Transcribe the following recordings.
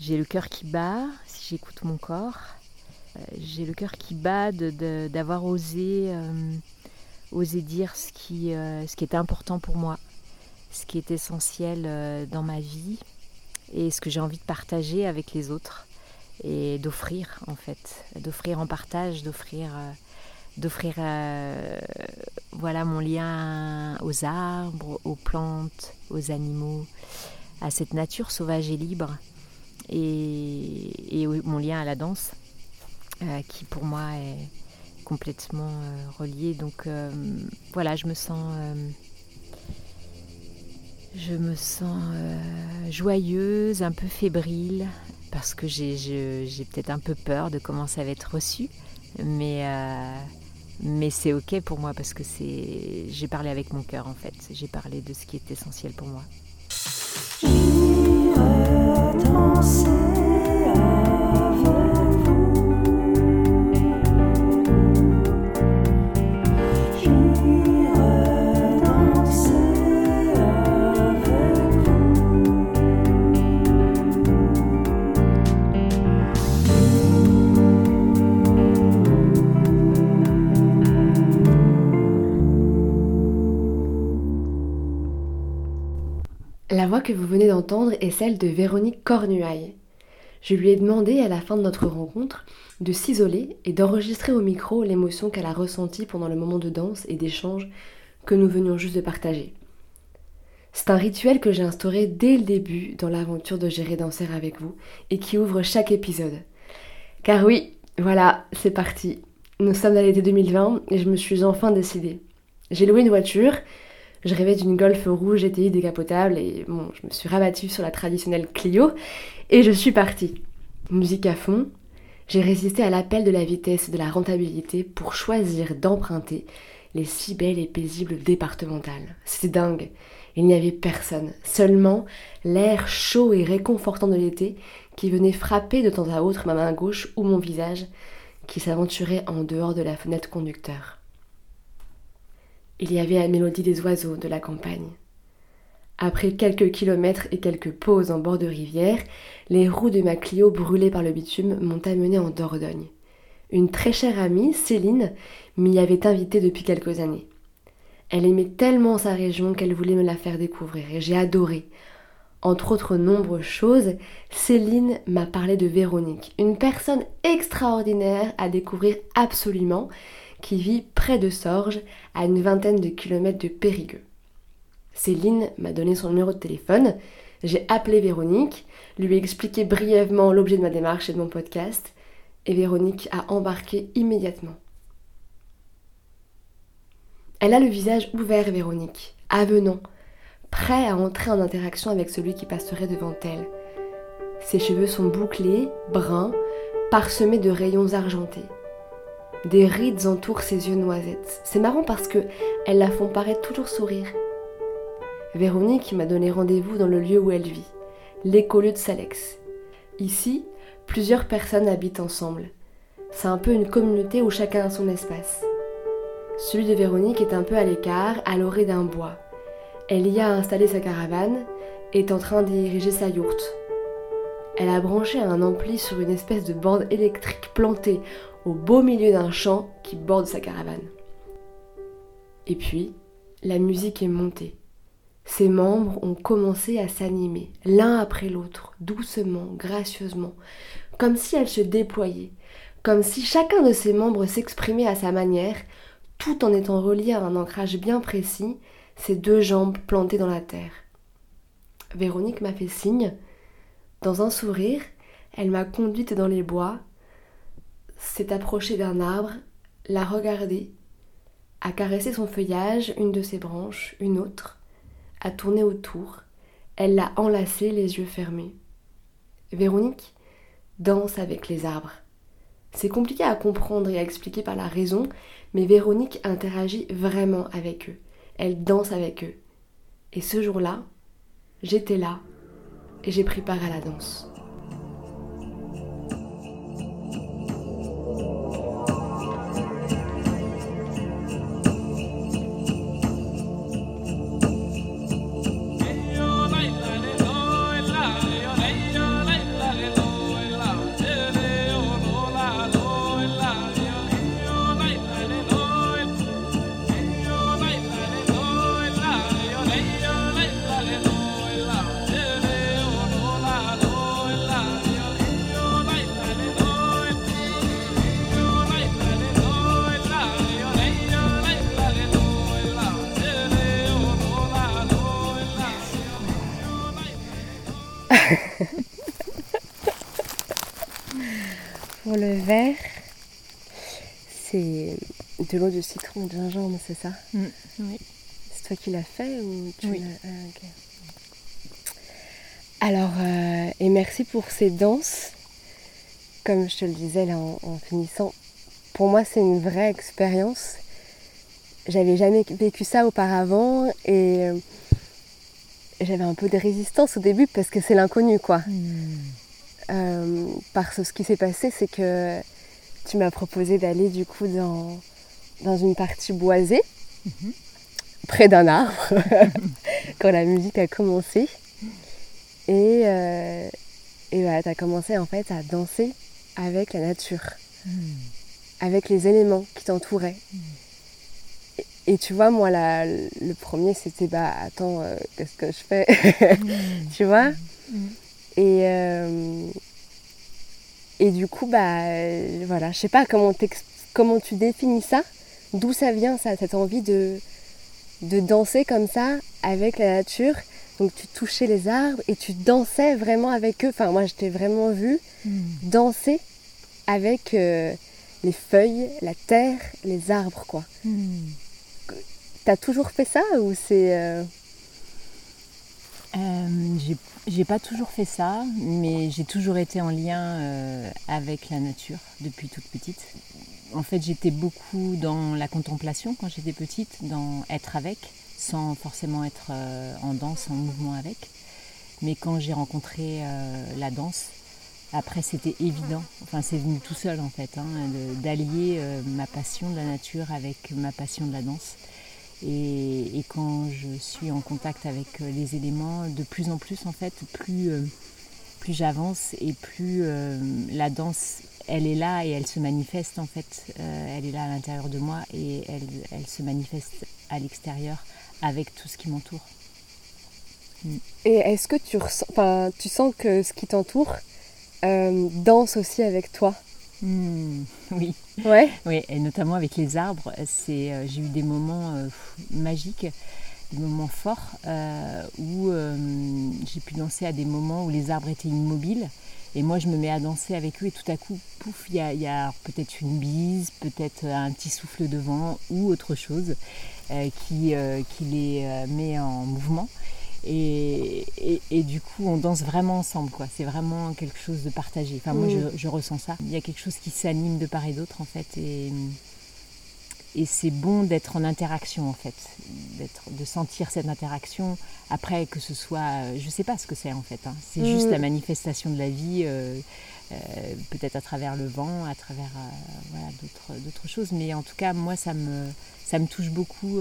J'ai le cœur qui bat si j'écoute mon corps. Euh, j'ai le cœur qui bat d'avoir osé, euh, osé dire ce qui, euh, ce qui était important pour moi, ce qui est essentiel dans ma vie et ce que j'ai envie de partager avec les autres et d'offrir en fait, d'offrir en partage, d'offrir d'offrir voilà mon lien aux arbres, aux plantes, aux animaux, à cette nature sauvage et libre et, mon lien à la danse euh, qui pour moi est complètement euh, relié. Donc euh, voilà, je me sens je me sens joyeuse, un peu fébrile, parce que j'ai peut-être un peu peur de comment ça va être reçu. Mais, mais c'est ok pour moi parce que j'ai parlé avec mon cœur en fait. J'ai parlé de ce qui est essentiel pour moi. Vous venez d'entendre est celle de Véronique Cornuaille. Je lui ai demandé à la fin de notre rencontre de s'isoler et d'enregistrer au micro l'émotion qu'elle a ressentie pendant le moment de danse et d'échange que nous venions juste de partager. C'est un rituel que j'ai instauré dès le début dans l'aventure de gérer danser avec vous et qui ouvre chaque épisode. Car oui, voilà, c'est parti. Nous sommes à l'été 2020 et je me suis enfin décidée. J'ai loué une voiture, je rêvais d'une Golf rouge GTI décapotable et bon, je me suis rabattue sur la traditionnelle Clio et je suis partie. Musique à fond, j'ai résisté à l'appel de la vitesse et de la rentabilité pour choisir d'emprunter les si belles et paisibles départementales. C'était dingue. Il n'y avait personne, seulement l'air chaud et réconfortant de l'été qui venait frapper de temps à autre ma main gauche ou mon visage qui s'aventurait en dehors de la fenêtre conducteur. Il y avait la mélodie des oiseaux de la campagne. Après quelques kilomètres et quelques pauses en bord de rivière, les roues de ma Clio brûlées par le bitume m'ont amené en Dordogne. Une très chère amie, Céline, m'y avait invitée depuis quelques années. Elle aimait tellement sa région qu'elle voulait me la faire découvrir et j'ai adoré. Entre autres nombreuses choses, Céline m'a parlé de Véronique, une personne extraordinaire à découvrir absolument qui vit près de Sorges, à une vingtaine de kilomètres de Périgueux. Céline m'a donné son numéro de téléphone, j'ai appelé Véronique, lui ai expliqué brièvement l'objet de ma démarche et de mon podcast, et Véronique a embarqué immédiatement. Elle a le visage ouvert, Véronique, avenant, prêt à entrer en interaction avec celui qui passerait devant elle. Ses cheveux sont bouclés, bruns, parsemés de rayons argentés. Des rides entourent ses yeux noisettes. C'est marrant parce que elles la font paraître toujours sourire. Véronique m'a donné rendez-vous dans le lieu où elle vit, l'écolieu de Salex. Ici, plusieurs personnes habitent ensemble. C'est un peu une communauté où chacun a son espace. Celui de Véronique est un peu à l'écart, à l'orée d'un bois. Elle y a installé sa caravane et est en train d'y ériger sa yourte. Elle a branché un ampli sur une espèce de bande électrique plantée au beau milieu d'un champ qui borde sa caravane. Et puis, la musique est montée. Ses membres ont commencé à s'animer, l'un après l'autre, doucement, gracieusement, comme si elle se déployait, comme si chacun de ses membres s'exprimait à sa manière, tout en étant relié à un ancrage bien précis, ses deux jambes plantées dans la terre. Véronique m'a fait signe. Dans un sourire, elle m'a conduite dans les bois s'est approché d'un arbre, l'a regardé, a caressé son feuillage, une de ses branches, une autre, a tourné autour, elle l'a enlacé les yeux fermés. Véronique danse avec les arbres. C'est compliqué à comprendre et à expliquer par la raison, mais Véronique interagit vraiment avec eux. Elle danse avec eux. Et ce jour-là, j'étais là et j'ai pris part à la danse. Verre, c'est de l'eau de citron de gingembre, c'est ça? Mm, Oui. C'est toi qui l'as fait ou tu Oui. ah. Alors, euh, et merci pour ces danses. Comme je te le disais là en, en finissant, pour moi c'est une vraie expérience. J'avais jamais vécu ça auparavant et euh, j'avais un peu de résistance au début parce que c'est l'inconnu quoi. Euh, parce que ce qui s'est passé, c'est que tu m'as proposé d'aller du coup dans, dans une partie boisée, près d'un arbre, quand la musique a commencé. Et, euh, et tu as commencé en fait à danser avec la nature, avec les éléments qui t'entouraient. Et, et tu vois, moi, la- le premier, c'était bah attends, euh, qu'est-ce que je fais? Tu vois? Et, euh, et du coup, bah euh, voilà, je sais pas comment, comment tu définis ça, d'où ça vient ça, cette envie de, de danser comme ça avec la nature. Donc tu touchais les arbres et tu dansais vraiment avec eux. Enfin, moi, je t'ai vraiment vu danser avec euh, les feuilles, la terre, les arbres, quoi. T'as toujours fait ça ou c'est. Euh, j'ai- pas toujours fait ça, mais j'ai toujours été en lien euh, avec la nature depuis toute petite. En fait, j'étais beaucoup dans la contemplation quand j'étais petite, dans être avec, sans forcément être euh, en danse, en mouvement avec. Mais quand j'ai rencontré la danse, après c'était évident, enfin c'est venu tout seul en fait, hein, d'allier ma passion de la nature avec ma passion de la danse. Et, et quand je suis en contact avec euh, les éléments, de plus en plus en fait, plus, euh, plus j'avance et plus euh, la danse, elle est là et elle se manifeste en fait. Euh, elle est là à l'intérieur de moi et elle, elle se manifeste à l'extérieur avec tout ce qui m'entoure. Et est-ce que tu, ressens, tu sens que ce qui t'entoure danse aussi avec toi? Hmm, oui. Oui, et notamment avec les arbres, c'est, euh, j'ai eu des moments euh, magiques, des moments forts euh, où euh, j'ai pu danser à des moments où les arbres étaient immobiles. Et moi, je me mets à danser avec eux et tout à coup, pouf, il y a, peut-être une bise, peut-être un petit souffle de vent ou autre chose euh, qui, euh, les euh, met en mouvement. Et, et- et du coup, on danse vraiment ensemble, quoi. C'est vraiment quelque chose de partagé. Enfin, moi, Mm. je, je ressens ça. Il y a quelque chose qui s'anime de part et d'autre, en fait. Et, et c'est bon d'être en interaction, en fait. D'être, de sentir cette interaction. Après, que ce soit. euh, Je sais pas ce que c'est, en fait. hein. C'est juste Mm. la manifestation de la vie. euh, euh, peut-être à travers le vent, à travers euh, voilà, d'autres choses. Mais en tout cas, moi, ça me, ça me touche beaucoup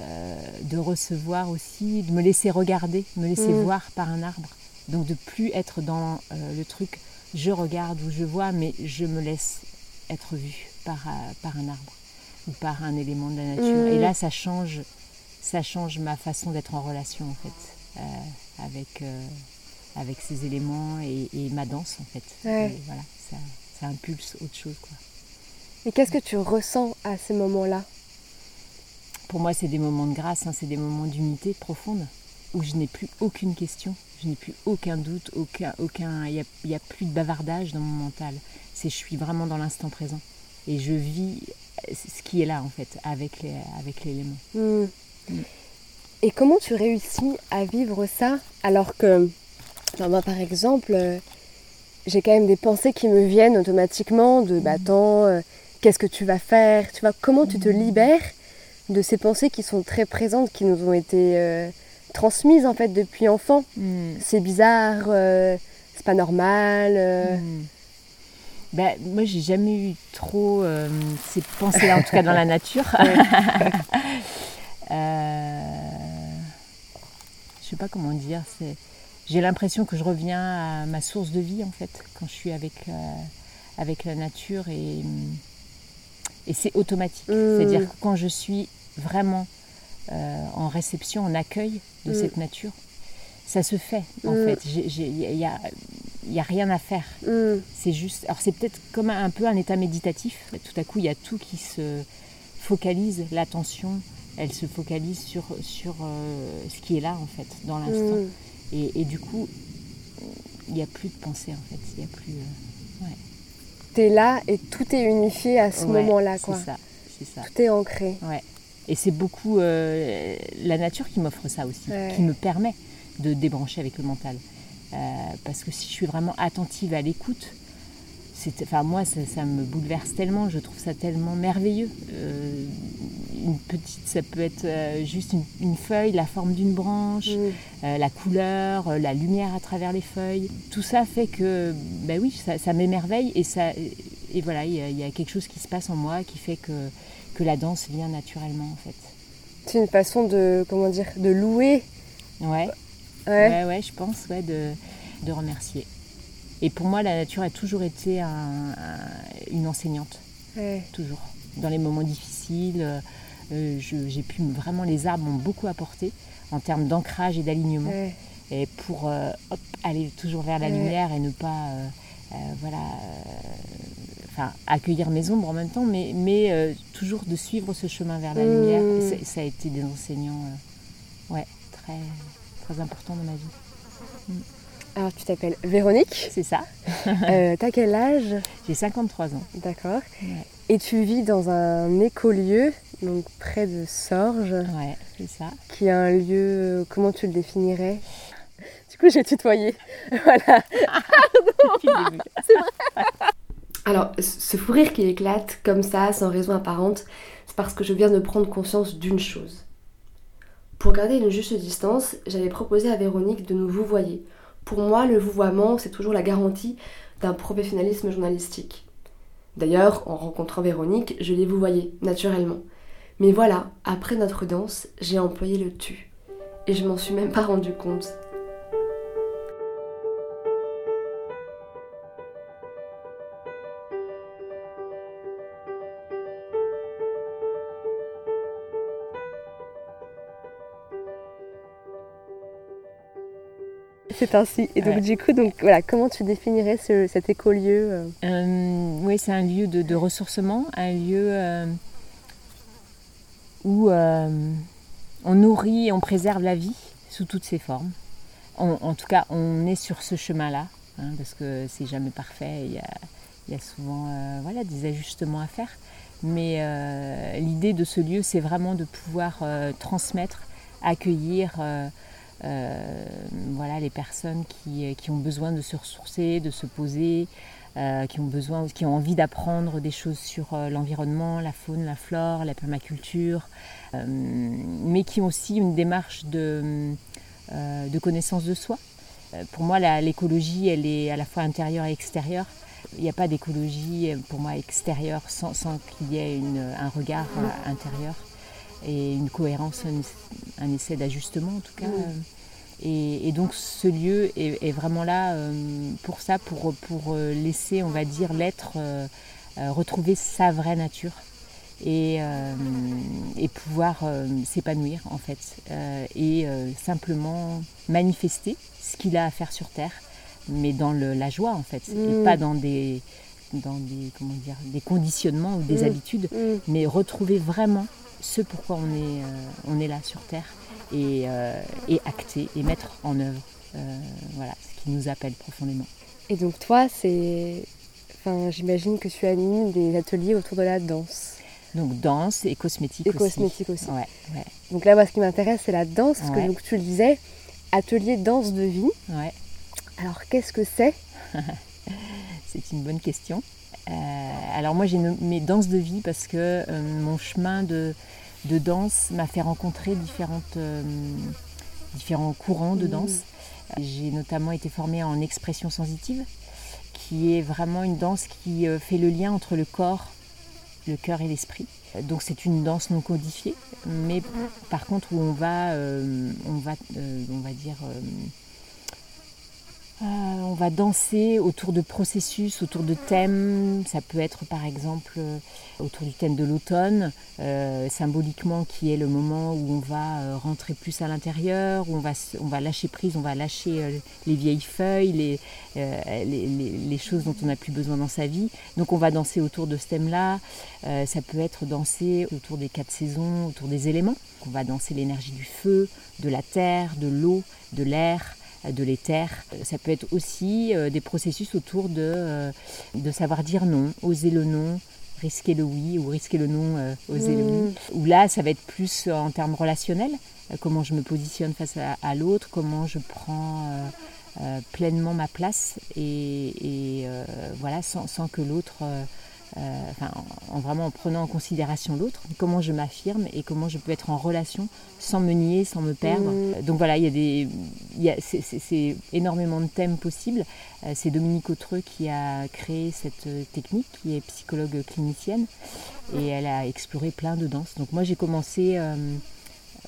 euh, de recevoir aussi, de me laisser regarder, me laisser Mm. voir par un arbre. Donc de plus être dans euh, le truc, je regarde ou je vois, mais je me laisse être vue par, euh, par un arbre ou par un élément de la nature. Mm. Et là, ça change, ça change ma façon d'être en relation en fait euh, avec, avec ces éléments et, et ma danse en fait. Ouais. Et voilà, ça, ça impulse autre chose quoi. Et qu'est-ce que tu ressens à ces moments-là? Pour moi, c'est des moments de grâce, hein, c'est des moments d'unité profonde où je n'ai plus aucune question, je n'ai plus aucun doute, aucun, aucun, il n'y a, plus de bavardage dans mon mental. C'est, je suis vraiment dans l'instant présent et je vis ce qui est là en fait avec, les, avec l'élément. Hmm. Mm. Et comment tu réussis à vivre ça alors que, moi par exemple, euh, j'ai quand même des pensées qui me viennent automatiquement de bah attends, euh, qu'est-ce que tu vas faire? Tu vois, comment tu te libères de ces pensées qui sont très présentes, qui nous ont été euh, transmises en fait depuis enfant C'est bizarre, euh, c'est pas normal. euh, Hmm. Ben, moi, j'ai jamais eu trop euh, ces pensées-là, en tout cas dans la nature. Je sais pas comment dire. C'est, j'ai l'impression que je reviens à ma source de vie en fait quand je suis avec avec la nature et et c'est automatique. Mm. C'est-à-dire que quand je suis vraiment euh, en réception, en accueil de Mm. cette nature, ça se fait en Mm. fait. Il y a, rien à faire. C'est juste. Alors c'est peut-être comme un, un peu un état méditatif. Tout à coup, il y a tout qui se focalise, l'attention, elle se focalise sur, sur euh, ce qui est là en fait, dans l'instant. Et, et du coup, il n'y a plus de pensée en fait. Il y a plus. euh, là et tout est unifié à ce moment-là. C'est ça, c'est ça. Tout est ancré. Ouais. Et c'est beaucoup euh, la nature qui m'offre ça aussi, qui me permet de débrancher avec le mental. Euh, parce que si je suis vraiment attentive à l'écoute, enfin moi ça, me bouleverse tellement, je trouve ça tellement merveilleux. Euh, une petite, ça peut être juste une, feuille, la forme d'une branche, mm. la couleur, la lumière à travers les feuilles. Tout ça fait que, ben oui, ça, m'émerveille et ça, et voilà, il y, a quelque chose qui se passe en moi qui fait que que la danse vient naturellement en fait. C'est une façon de, comment dire, de louer. Ouais. Ouais, ouais, je pense, ouais, de, de, remercier. Et pour moi, la nature a toujours été une enseignante. Toujours. Dans les moments difficiles, euh, j'ai pu vraiment, les arbres m'ont beaucoup apporté en termes d'ancrage et d'alignement. Et pour euh, aller toujours vers la lumière et ne pas, euh, voilà enfin, accueillir mes ombres en même temps, mais, mais toujours de suivre ce chemin vers la lumière. Mmh. ça a été des enseignants ouais, très, très importants dans ma vie. Mmh. Alors, tu t'appelles Véronique C'est ça. euh, T'as quel âge? J'ai 53 ans. D'accord. Et tu vis dans un écolieu, donc près de Sorges. Ouais, c'est ça. Qui est un lieu, euh, comment tu le définirais? Du coup, j'ai tutoyé. voilà. c'est vrai. Alors, ce fou rire qui éclate comme ça, sans raison apparente, c'est parce que je viens de prendre conscience d'une chose. Pour garder une juste distance, j'avais proposé à Véronique de nous vous voyer. Pour moi, le vouvoiement, c'est toujours la garantie d'un professionnalisme journalistique. D'ailleurs, en rencontrant Véronique, je l'ai vouvoyé, naturellement. Mais voilà, après notre danse, j'ai employé le tu. Et je m'en suis même pas rendu compte. C'est ainsi. Et donc du coup, donc voilà, comment tu définirais cet écolieu euh? Euh, Oui, c'est un lieu de, ressourcement, un lieu euh, où on nourrit et on préserve la vie sous toutes ses formes. en tout cas, on est sur ce chemin-là, hein, parce que c'est jamais parfait. Il y a, souvent voilà, des ajustements à faire. Mais l'idée de ce lieu, c'est vraiment de pouvoir transmettre, accueillir euh, voilà, les personnes qui, ont besoin de se ressourcer, de se poser, euh, qui ont besoin, qui ont envie d'apprendre des choses sur euh, l'environnement, la faune, la flore, la permaculture, mais qui ont aussi une démarche de, de connaissance de soi. Pour moi, l'écologie, elle est à la fois intérieure et extérieure. Il n'y a pas d'écologie pour moi extérieure sans, qu'il y ait un regard intérieur et une cohérence, un, essai d'ajustement en tout cas. Et, donc ce lieu est, vraiment là euh, pour ça, pour, pour euh, laisser, on va dire, l'être euh, retrouver sa vraie nature et, et pouvoir s'épanouir en fait et simplement manifester ce qu'il a à faire sur Terre, mais dans la joie en fait, et mm. pas dans des dans des, comment dire, des conditionnements ou des mm. habitudes, mm. mais retrouver vraiment ce pourquoi on est, on est là sur Terre et, euh, et, acter et mettre en œuvre euh, voilà, ce qui nous appelle profondément. Et donc toi, c'est, enfin, j'imagine que tu animes des ateliers autour de la danse. Donc danse et cosmétique et aussi. cosmétique aussi. Donc là, moi, ce qui m'intéresse, c'est la danse, parce que donc, tu le disais, atelier danse de vie. Ouais. Alors, qu'est-ce que c'est? C'est une bonne question. alors moi, j'ai mes danses de vie parce que mon chemin de, de danse m'a fait rencontrer différentes, euh, différents courants de mmh. danse. J'ai notamment été formée en expression sensitive, qui est vraiment une danse qui euh, fait le lien entre le corps, le cœur et l'esprit. Donc c'est une danse non codifiée, mais par contre où on va, euh, on va, on va dire euh, on va danser autour de processus, autour de thèmes. Ça peut être par exemple euh, autour du thème de l'automne, euh, symboliquement qui est le moment où on va rentrer plus à l'intérieur, où on va, lâcher prise, on va lâcher les vieilles feuilles, les, les, choses dont on n'a plus besoin dans sa vie. Donc on va danser autour de ce thème-là. ça peut être danser autour des quatre saisons, autour des éléments. On va danser l'énergie du feu, de la terre, de l'eau, de l'air, de l'éther. Ça peut être aussi des processus autour de, de savoir dire non, oser le non, risquer le oui ou risquer le non, oser le oui. Mm. Ou là, ça va être plus en termes relationnels, comment je me positionne face à, l'autre, comment je prends pleinement ma place et, voilà, sans, sans que l'autre euh, enfin, en, vraiment en prenant en considération l'autre, comment je m'affirme et comment je peux être en relation sans me nier, sans me perdre. Mm. Donc voilà, il y a des, c'est énormément de thèmes possibles. Euh, c'est Dominique Autreux qui a créé cette technique, qui est psychologue clinicienne, et elle a exploré plein de danses. Donc moi j'ai commencé, euh,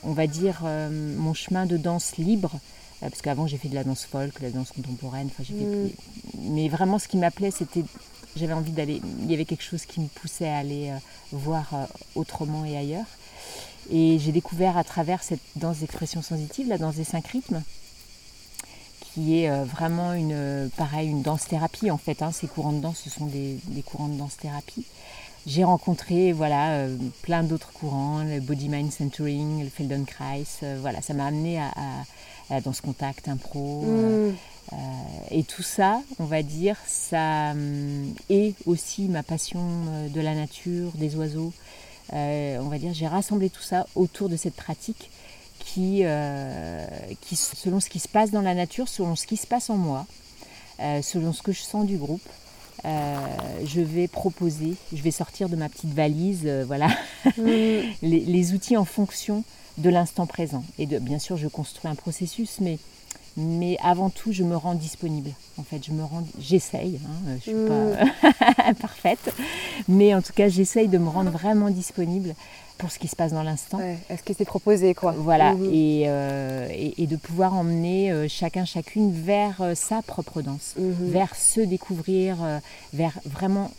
on va dire, mon chemin de danse libre parce qu'avant j'ai fait de la danse folk, de la danse contemporaine, enfin, mm. mais vraiment ce qui m'appelait c'était j'avais envie d'aller, il y avait quelque chose qui me poussait à aller euh, voir euh, autrement et ailleurs. Et j'ai découvert à travers cette danse d'expression sensitive, la danse des cinq rythmes, qui est euh, vraiment une, pareil, une danse-thérapie en fait. Hein. Ces courants de danse, ce sont des, courants de danse-thérapie. J'ai rencontré voilà, plein d'autres courants, le Body Mind Centering, le Feldenkrais. voilà, ça m'a amené à, la danse contact, impro. Mm. Euh, et tout ça, on va dire, ça hum, est aussi ma passion euh, de la nature, des oiseaux. Euh, on va dire, j'ai rassemblé tout ça autour de cette pratique qui, qui, selon ce qui se passe dans la nature, selon ce qui se passe en moi, selon ce que je sens du groupe, je vais proposer, je vais sortir de ma petite valise, voilà, mmh. les, les, outils en fonction de l'instant présent. Et de, bien sûr, je construis un processus, mais mais avant tout, je me rends disponible. En fait, je me rends, j'essaye. Hein, je suis pas mm. parfaite, mais en tout cas, j'essaye de me rendre vraiment disponible pour ce qui se passe dans l'instant. Est-ce qui s'est proposé, quoi. Voilà, mm-hmm. euh, et, et, de pouvoir emmener euh, chacun, chacune vers euh, sa propre danse, mm-hmm. vers se découvrir, vers vraiment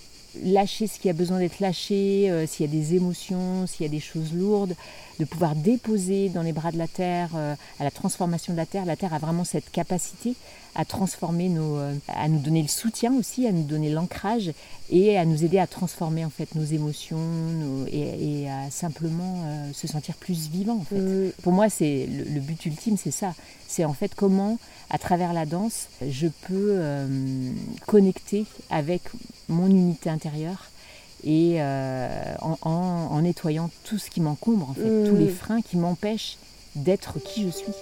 lâcher ce qui a besoin d'être lâché, euh, s'il y a des émotions, s'il y a des choses lourdes, de pouvoir déposer dans les bras de la terre, euh, à la transformation de la terre. La terre a vraiment cette capacité à transformer nos, euh, à nous donner le soutien aussi, à nous donner l'ancrage et à nous aider à transformer en fait nos émotions et, à simplement se sentir plus vivant. En fait. Pour moi, c'est le, but ultime, c'est ça. C'est en fait comment, à travers la danse, je peux connecter avec mon unité intérieure et euh, en, nettoyant tout ce qui m'encombre, en fait, tous les freins qui m'empêchent d'être qui je suis.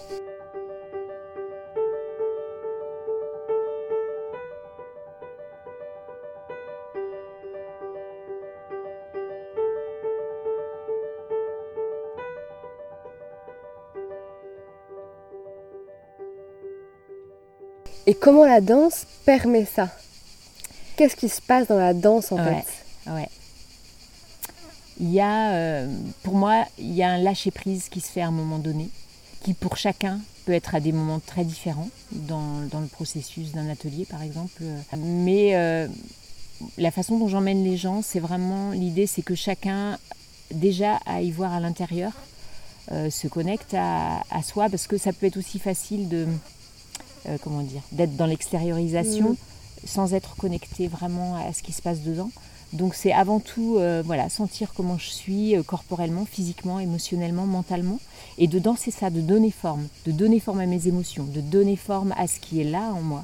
Et comment la danse permet ça? Qu'est-ce qui se passe dans la danse en fait? ouais. Il y a, euh, pour moi, il y a un lâcher prise qui se fait à un moment donné, qui pour chacun peut être à des moments très différents dans, le processus d'un atelier par exemple. Mais euh, la façon dont j'emmène les gens, c'est vraiment l'idée, c'est que chacun déjà aille voir à l'intérieur, euh, se connecte à, soi, parce que ça peut être aussi facile de, comment dire, d'être dans l'extériorisation. Mmh sans être connecté vraiment à ce qui se passe dedans. Donc c'est avant tout euh, voilà, sentir comment je suis euh, corporellement, physiquement, émotionnellement, mentalement, et de danser ça, de donner forme, de donner forme à mes émotions, de donner forme à ce qui est là en moi,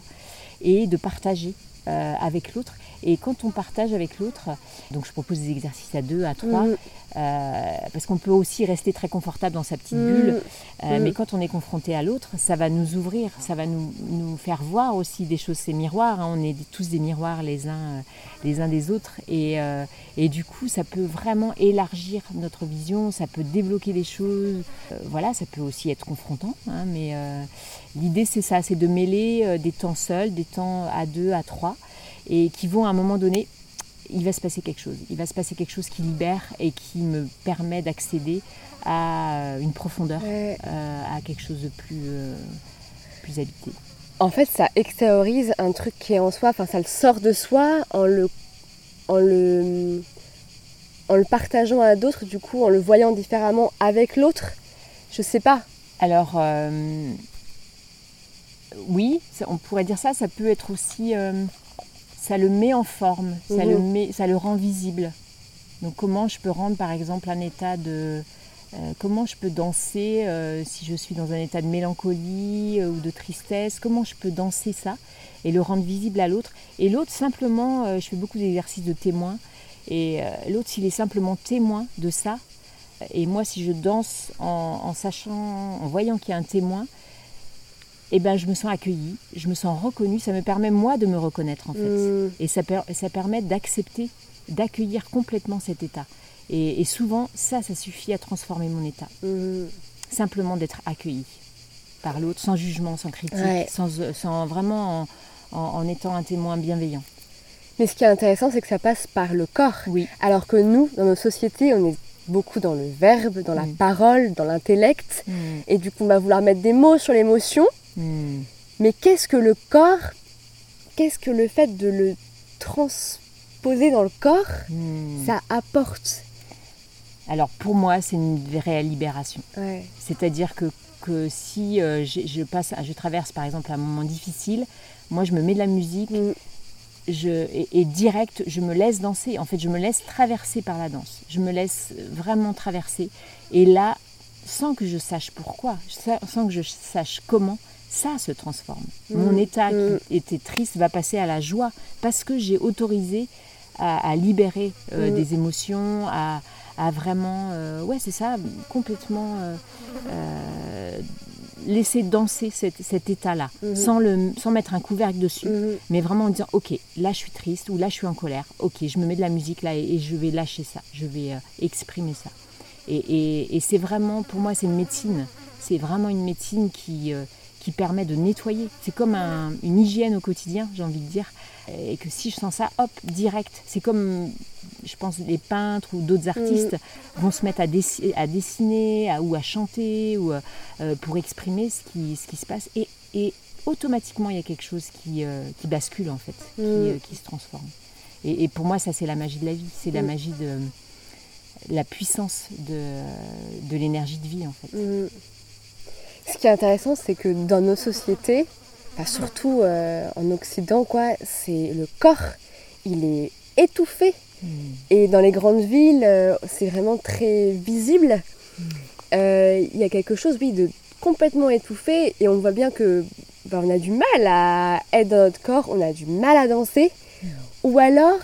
et de partager euh, avec l'autre. Et quand on partage avec l'autre, donc je propose des exercices à deux, à trois, mm. euh, parce qu'on peut aussi rester très confortable dans sa petite mm. bulle, euh, mm. mais quand on est confronté à l'autre, ça va nous ouvrir, ça va nous, nous, faire voir aussi des choses, ces miroirs, hein. on est tous des miroirs les uns, les uns des autres, et, et, du coup ça peut vraiment élargir notre vision, ça peut débloquer des choses, voilà, ça peut aussi être confrontant, hein, mais l'idée c'est ça, c'est de mêler des temps seuls, des temps à deux, à trois, et qui vont à un moment donné, il va se passer quelque chose. Il va se passer quelque chose qui libère et qui me permet d'accéder à une profondeur, euh, à quelque chose de plus, euh, plus habité. En fait, ça extériorise un truc qui est en soi, enfin ça le sort de soi en le, en le, en le partageant à d'autres, du coup en le voyant différemment avec l'autre. Je sais pas. Alors, euh, oui, on pourrait dire ça, ça peut être aussi ça le met en forme, ça, le mhm. met, ça le rend visible. Donc comment je peux rendre par exemple un état de, euh, comment je peux danser euh, si je suis dans un état de mélancolie euh, ou de tristesse Comment je peux danser ça et le rendre visible à l'autre? Et l'autre, simplement, je fais beaucoup d'exercices de témoin. Et l'autre, s'il est simplement témoin de ça, et moi, si je danse en, sachant, en voyant qu'il y a un témoin, eh ben, je me sens accueillie, je me sens reconnue. Ça me permet, moi, de me reconnaître, en fait. Mmh. Et ça, ça permet d'accepter, d'accueillir complètement cet état. Et, souvent, ça, ça suffit à transformer mon état. Mhm. Simplement d'être accueilli par l'autre, sans jugement, sans critique, sans, vraiment en, étant un témoin bienveillant. Mais ce qui est intéressant, c'est que ça passe par le corps. Oui. Alors que nous, dans nos sociétés, on est beaucoup dans le verbe, dans la mm. parole, dans l'intellect. Mm. Et du coup, on va vouloir mettre des mots sur l'émotion. Mais qu'est-ce que le corps Qu'est-ce que le fait de le transposer dans le corps, ça apporte? Alors pour moi, c'est une réelle libération. C'est-à-dire que, que si euh, je, passe, je traverse par exemple un moment difficile, moi je me mets de la musique mm. je, et, direct, je me laisse danser. En fait, je me laisse traverser par la danse. Je me laisse vraiment traverser. Et là, sans que je sache pourquoi, sans que je sache comment, ça se transforme. Mm. Mon état qui mm. était triste va passer à la joie parce que j'ai autorisé à, libérer euh, des émotions, à, à vraiment, euh, ouais, c'est ça, complètement euh, laisser danser cet, état-là, mhm. sans, le, sans mettre un couvercle dessus, mhm. mais vraiment en disant, ok, là je suis triste ou là je suis en colère, ok, je me mets de la musique là et, je vais lâcher ça, je vais exprimer ça. Et, c'est vraiment, pour moi, c'est une médecine, c'est vraiment une médecine qui qui permet de nettoyer. C'est comme une hygiène au quotidien, j'ai envie de dire. Et que si je sens ça, hop, direct. C'est comme, je pense, les peintres ou d'autres artistes mm. vont se mettre à, à dessiner ou à chanter ou, euh, pour exprimer ce qui, ce qui se passe. Et, et automatiquement, il y a quelque chose qui, euh, qui bascule, en fait, qui, mm. euh, qui, se transforme. Et, pour moi, ça, c'est la magie de la vie. C'est la mm. magie de la puissance de, de l'énergie de vie, en fait. Ce qui est intéressant, c'est que dans nos sociétés, surtout euh, en Occident, quoi, c'est le corps, il est étouffé. Hmm. Et dans les grandes villes, euh, c'est vraiment très visible. Hmm. Euh, il y a quelque chose, oui, de complètement étouffé. Et on voit bien que ben, on a du mal à être dans notre corps, on a du mal à danser. Hmm. Ou alors,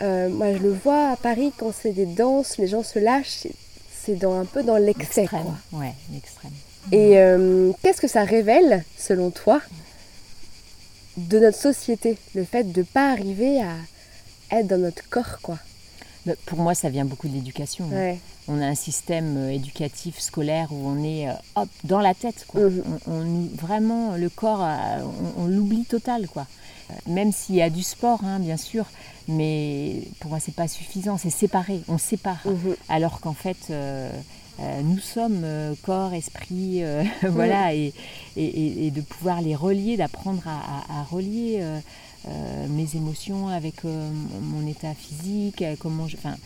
moi je le vois à Paris, quand c'est des danses, les gens se lâchent, c'est dans, un peu dans l'excès. Ouais, l'extrême. Et euh, qu'est-ce que ça révèle, selon toi, de notre société, le fait de ne pas arriver à être dans notre corps, quoi bah, Pour moi, ça vient beaucoup de l'éducation. Hein. On a un système euh, éducatif, scolaire, où on est euh, hop, dans la tête. Quoi. Mhm. On, vraiment, le corps, on, l'oublie total. Quoi. Même s'il y a du sport, hein, bien sûr, mais pour moi, c'est pas suffisant. C'est séparé, on sépare. Mhm. Alors qu'en fait... Euh, nous sommes euh, corps, esprit, euh, voilà, et, de pouvoir les relier, d'apprendre à, relier mes émotions avec mon état physique, comment je, enfin,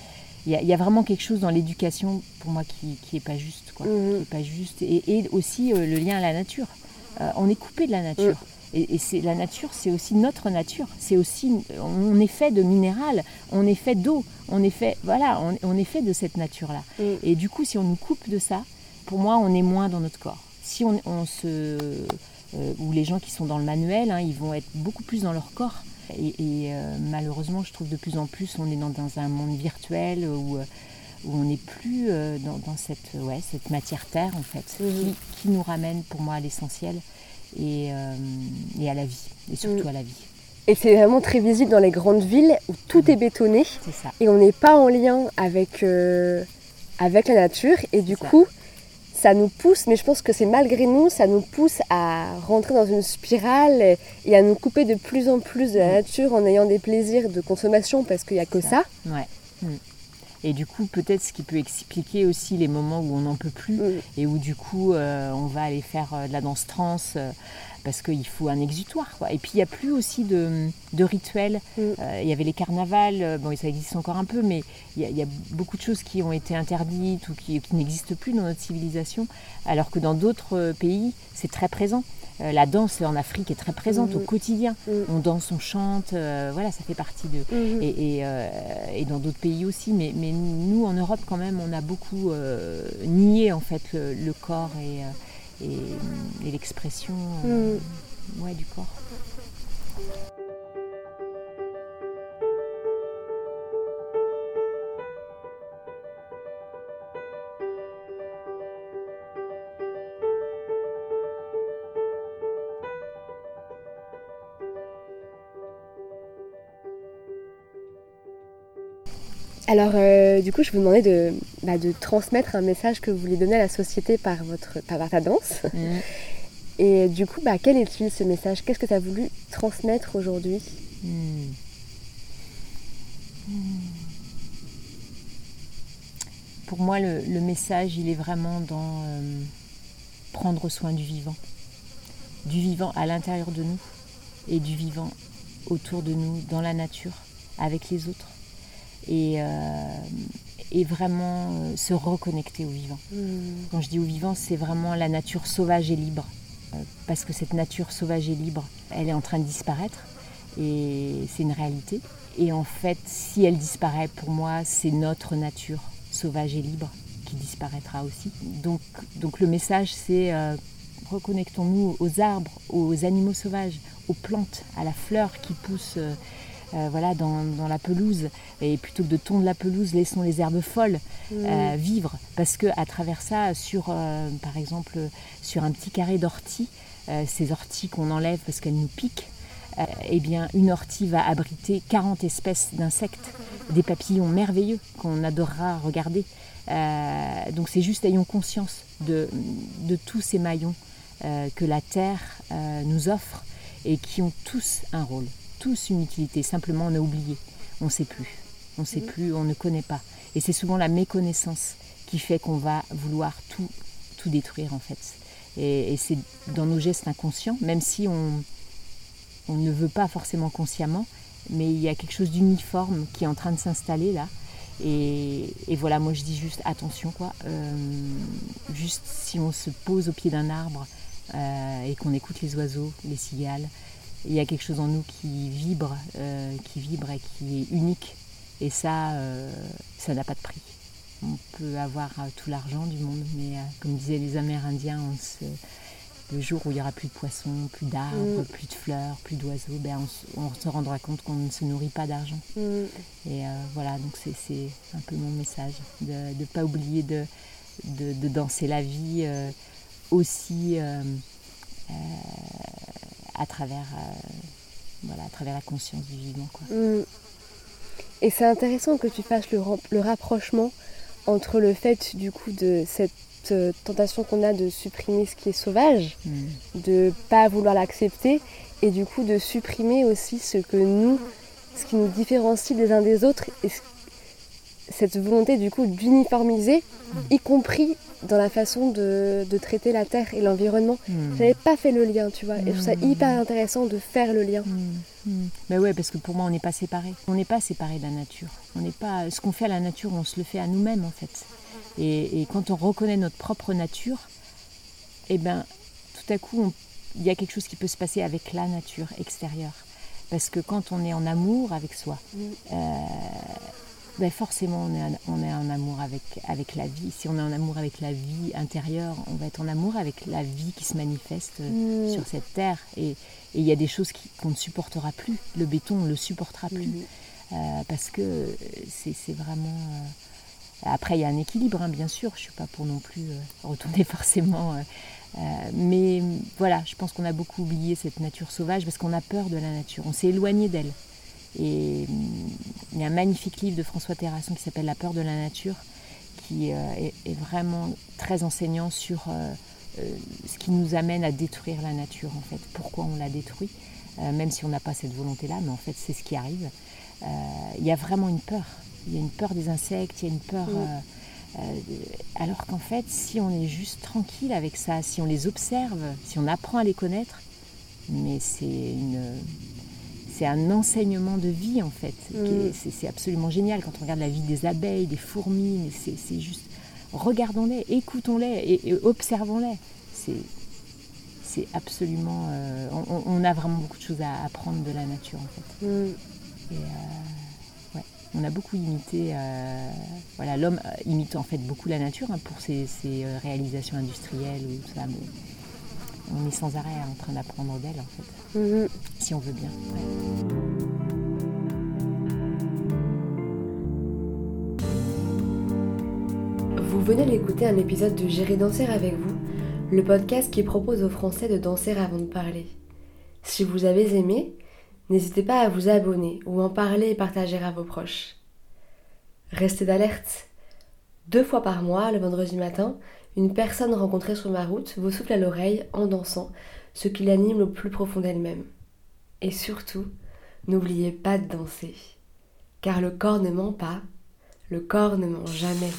il y, a vraiment quelque chose dans l'éducation pour moi qui, qui est pas juste, quoi, mhm. est pas juste, et, aussi le lien à la nature. on est coupé de la nature. Et, c'est la nature, c'est aussi notre nature. C'est aussi, on est fait de minéral, on est fait d'eau, on est fait, voilà, on, est fait de cette nature-là. Mm. Et du coup, si on nous coupe de ça, pour moi, on est moins dans notre corps. Si on, se, euh, ou les gens qui sont dans le manuel, hein, ils vont être beaucoup plus dans leur corps. Et, euh, malheureusement, je trouve de plus en plus, on est dans, un monde virtuel où, euh, où on n'est plus dans, cette, ouais, cette matière terre en fait, mm. qui, qui, nous ramène pour moi à l'essentiel et, euh, et à la vie, et surtout mm. à la vie. Et c'est vraiment très visible dans les grandes villes où tout est bétonné ça. et on n'est pas en lien avec, euh, avec la nature. Et du coup, ça nous pousse, mais je pense que c'est malgré nous, ça nous pousse à rentrer dans une spirale et, à nous couper de plus en plus de la mm. nature en ayant des plaisirs de consommation parce qu'il n'y a que ça. Ouais. Mm. Et du coup, peut-être ce qui peut expliquer aussi les moments où on n'en peut plus et où du coup, euh, on va aller faire euh, de la danse trans. Euh, parce qu'il faut un exutoire. Et puis il n'y a plus aussi de, rituels. Mm. Euh, il y avait les carnavals, euh, bon, ça existe encore un peu, mais il y, a beaucoup de choses qui ont été interdites ou qui, n'existent plus dans notre civilisation, alors que dans d'autres pays, c'est très présent. la danse en Afrique est très présente au mm. quotidien. Mm. On danse, on chante, voilà, ça fait partie de. Et, dans d'autres pays aussi, mais, nous en Europe quand même, on a beaucoup nié en fait le corps et et, l'expression euh, mm. du corps. Alors, euh, du coup, je vous demandais de, bah, de, transmettre un message que vous voulez donner à la société par, votre, par ta danse. Mm. Et du coup, bah, quel est-il ce message? Qu'est-ce que tu as voulu transmettre aujourd'hui? Mm. Mm. Pour moi, le, message, il est vraiment dans euh, prendre soin du vivant. Du vivant à l'intérieur de nous et du vivant autour de nous, dans la nature, avec les autres et, euh, et vraiment euh, se reconnecter au vivant. Hmm. Quand je dis au vivant, c'est vraiment la nature sauvage et libre. Euh, parce que cette nature sauvage et libre, elle est en train de disparaître et c'est une réalité. Et en fait, si elle disparaît, pour moi, c'est notre nature sauvage et libre qui disparaîtra aussi. Donc, donc le message, c'est reconnectons-nous aux arbres, aux animaux sauvages, aux plantes, à la fleur qui pousse euh, voilà, dans, la pelouse. Et plutôt que de tondre la pelouse, laissons les herbes folles euh, vivre. Parce que à travers ça, sur, euh, par exemple, sur un petit carré d'ortie, ces orties qu'on enlève parce qu'elles nous piquent, eh bien, une ortie va abriter 40 espèces d'insectes, des papillons merveilleux qu'on adorera regarder. donc c'est juste ayons conscience de, de tous ces maillons que la Terre nous offre et qui ont tous un rôle tous une utilité, simplement on a oublié, on ne sait plus, on ne sait mhm. plus, on ne connaît pas. Et c'est souvent la méconnaissance qui fait qu'on va vouloir tout, tout détruire en fait. Et, c'est dans nos gestes inconscients, même si on, on ne veut pas forcément consciemment, mais il y a quelque chose d'uniforme qui est en train de s'installer là. Et, voilà, moi je dis juste attention quoi. Euh, juste si on se pose au pied d'un arbre euh, et qu'on écoute les oiseaux, les cigales, il y a quelque chose en nous qui vibre, euh, qui vibre et qui est unique. Et ça, euh, ça n'a pas de prix. On peut avoir euh, tout l'argent du monde, mais comme disaient les Amérindiens, le jour où il n'y aura plus de poissons, plus d'arbres, mm. plus de fleurs, plus d'oiseaux, ben on, se rendra compte qu'on ne se nourrit pas d'argent. Mm. Et voilà, donc c'est un peu mon message, de ne pas oublier de, de, danser la vie aussi à travers, euh, voilà, à travers la conscience du vivant. Quoi. Mm. Et c'est intéressant que tu fasses le, le, rapprochement entre le fait du coup de cette euh, tentation qu'on a de supprimer ce qui est sauvage, de mm. de pas vouloir l'accepter et du coup de supprimer aussi ce que nous, ce qui nous différencie des uns des autres et cette volonté du coup d'uniformiser, mm. y compris dans la façon de, traiter la terre et l'environnement. Hmm. J'avais pas fait le lien, tu vois. Et je trouve ça hmm. hyper intéressant de faire le lien. Hmm. Mais ouais, parce que pour moi, on n'est pas séparés. On n'est pas séparés de la nature. On n'est pas. Ce qu'on fait à la nature, on se le fait à nous-mêmes en fait. Et, quand on reconnaît notre propre nature, eh ben, tout à coup, il y a quelque chose qui peut se passer avec la nature extérieure. Parce que quand on est en amour avec soi, euh, ben forcément on est, on est en amour avec, avec la vie. Si on est en amour avec la vie intérieure, on va être en amour avec la vie qui se manifeste euh, mm. sur cette terre. Et il y a des choses qu'on ne supportera plus. Le béton, on ne le supportera plus. Mm. Euh, parce que c'est vraiment... Euh, après, il y a un équilibre, hein, bien sûr. Je ne suis pas pour non plus retourner forcément... mais voilà, je pense qu'on a beaucoup oublié cette nature sauvage parce qu'on a peur de la nature. On s'est éloigné d'elle. Et hum, il y a un magnifique livre de François Terrasson qui s'appelle La peur de la nature, qui euh, est, vraiment très enseignant sur euh, euh, ce qui nous amène à détruire la nature, en fait, pourquoi on la détruit, même si on n'a pas cette volonté-là, mais en fait c'est ce qui arrive. Il y a vraiment une peur. Il y a une peur des insectes, il y a une peur... alors qu'en fait, si on est juste tranquille avec ça, si on les observe, si on apprend à les connaître, mais c'est une c'est un enseignement de vie en fait. Mm. C'est absolument génial quand on regarde la vie des abeilles, des fourmis, c'est juste regardons-les, écoutons-les et, observons-les. C'est absolument. euh, on, on a vraiment beaucoup de choses à apprendre de la nature en fait. Mm. Et, euh, ouais, on a beaucoup imité. euh, voilà, l'homme imite en fait beaucoup la nature hein, pour ses, ses, réalisations industrielles ou tout ça. Mais on est sans arrêt en train d'apprendre d'elle en fait, Mhm. si on veut bien. ouais. Vous venez d'écouter un épisode de J'irai danser avec vous, le podcast qui propose aux Français de danser avant de parler. Si vous avez aimé, n'hésitez pas à vous abonner ou en parler et partager à vos proches. Restez d'alerte. Deux fois par mois, le vendredi matin, une personne rencontrée sur ma route vous souffle à l'oreille en dansant ce qui l'anime au plus profond d'elle-même. Et surtout, n'oubliez pas de danser. Car le corps ne ment pas, le corps ne ment jamais.